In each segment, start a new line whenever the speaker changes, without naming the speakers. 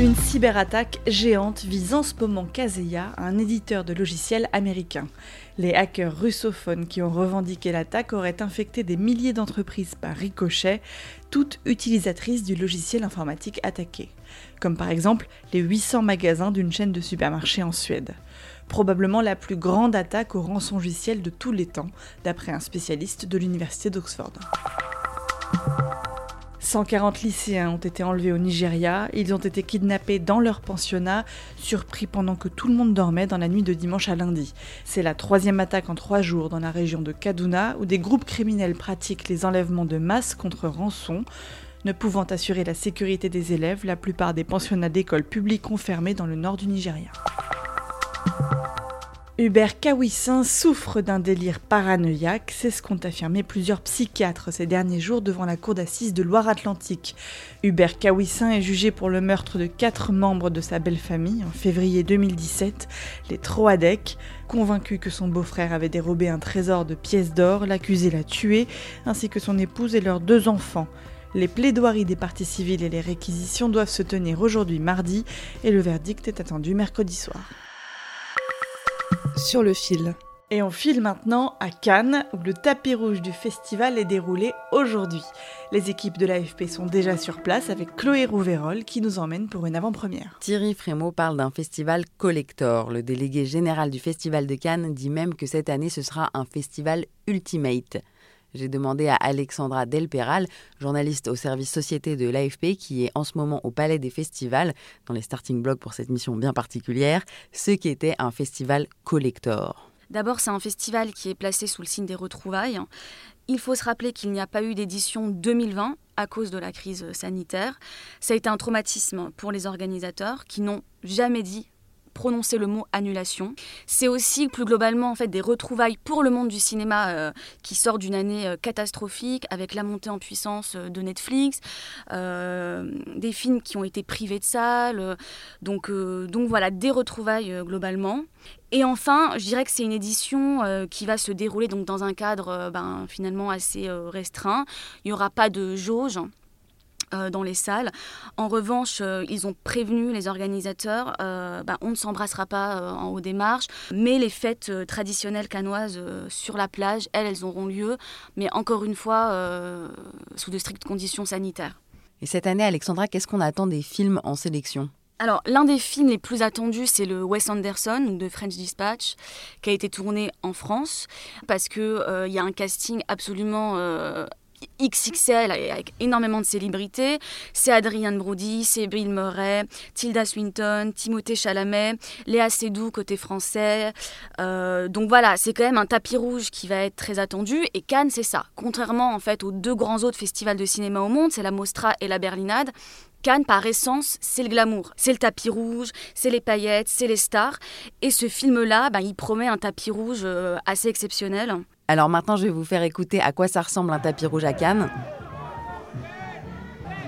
Une cyberattaque géante vise en ce moment Kaseya, un éditeur de logiciels américain. Les hackers russophones qui ont revendiqué l'attaque auraient infecté des milliers d'entreprises par ricochet, toutes utilisatrices du logiciel informatique attaqué, comme par exemple les 800 magasins d'une chaîne de supermarchés en Suède. Probablement la plus grande attaque au rançongiciel de tous les temps, d'après un spécialiste de l'université d'Oxford. 140 lycéens ont été enlevés au Nigeria, ils ont été kidnappés dans leur pensionnat, surpris pendant que tout le monde dormait dans la nuit de dimanche à lundi. C'est la troisième attaque en trois jours dans la région de Kaduna, où des groupes criminels pratiquent les enlèvements de masse contre rançon. Ne pouvant assurer la sécurité des élèves, la plupart des pensionnats d'écoles publiques ont fermé dans le nord du Nigeria. Hubert Kawissin souffre d'un délire paranoïaque, c'est ce qu'ont affirmé plusieurs psychiatres ces derniers jours devant la cour d'assises de Loire-Atlantique. Hubert Kawissin est jugé pour le meurtre de quatre membres de sa belle famille en février 2017, les Troadec. Convaincu que son beau-frère avait dérobé un trésor de pièces d'or, l'accusé l'a tué, ainsi que son épouse et leurs deux enfants. Les plaidoiries des parties civiles et les réquisitions doivent se tenir aujourd'hui mardi et le verdict est attendu mercredi soir.
Sur le fil.
Et on file maintenant à Cannes, où le tapis rouge du festival est déroulé aujourd'hui. Les équipes de l'AFP sont déjà sur place avec Chloé Rouverol qui nous emmène pour une avant-première.
Thierry Frémaux parle d'un festival collector. Le délégué général du Festival de Cannes dit même que cette année ce sera un festival ultimate. J'ai demandé à Alexandra Delperal, journaliste au service société de l'AFP, qui est en ce moment au Palais des Festivals, dans les starting blocks pour cette mission bien particulière, ce qu'était un festival collector.
D'abord, c'est un festival qui est placé sous le signe des retrouvailles. Il faut se rappeler qu'il n'y a pas eu d'édition 2020 à cause de la crise sanitaire. Ça a été un traumatisme pour les organisateurs qui n'ont jamais dit prononcer le mot annulation. C'est aussi plus globalement en fait des retrouvailles pour le monde du cinéma euh, qui sort d'une année euh, catastrophique avec la montée en puissance euh, de Netflix, des films qui ont été privés de salles, donc donc voilà des retrouvailles globalement. Et enfin, je dirais que c'est une édition qui va se dérouler donc dans un cadre ben, finalement assez restreint. Il n'y aura pas de jauge euh, dans les salles. En revanche, euh, ils ont prévenu les organisateurs, euh, ben, on ne s'embrassera pas euh, en haut des marches, mais les fêtes euh, traditionnelles canoises euh, sur la plage, elles, elles auront lieu, mais encore une fois, euh, sous de strictes conditions sanitaires.
Et cette année, Alexandra, qu'est-ce qu'on attend des films en sélection?
Alors, l'un des films les plus attendus, c'est le Wes Anderson de French Dispatch, qui a été tourné en France, parce qu'il il y a un casting absolument euh, XXL avec énormément de célébrités. C'est Adrian Brody, c'est Bill Murray, Tilda Swinton, Timothée Chalamet, Léa Seydoux côté français. Euh, donc voilà, c'est quand même un tapis rouge qui va être très attendu. Et Cannes, c'est ça. Contrairement en fait aux deux grands autres festivals de cinéma au monde, c'est la Mostra et la Berlinade. Cannes, par essence, c'est le glamour. C'est le tapis rouge, c'est les paillettes, c'est les stars. Et ce film-là, ben, il promet un tapis rouge euh, assez exceptionnel.
Alors maintenant, je vais vous faire écouter à quoi ça ressemble un tapis rouge à Cannes.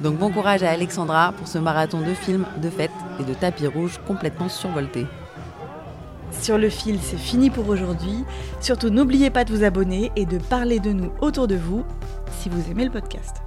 Donc bon courage à Alexandra pour ce marathon de films, de fêtes et de tapis rouges complètement survoltés.
Sur le fil, c'est fini pour aujourd'hui. Surtout, n'oubliez pas de vous abonner et de parler de nous autour de vous si vous aimez le podcast.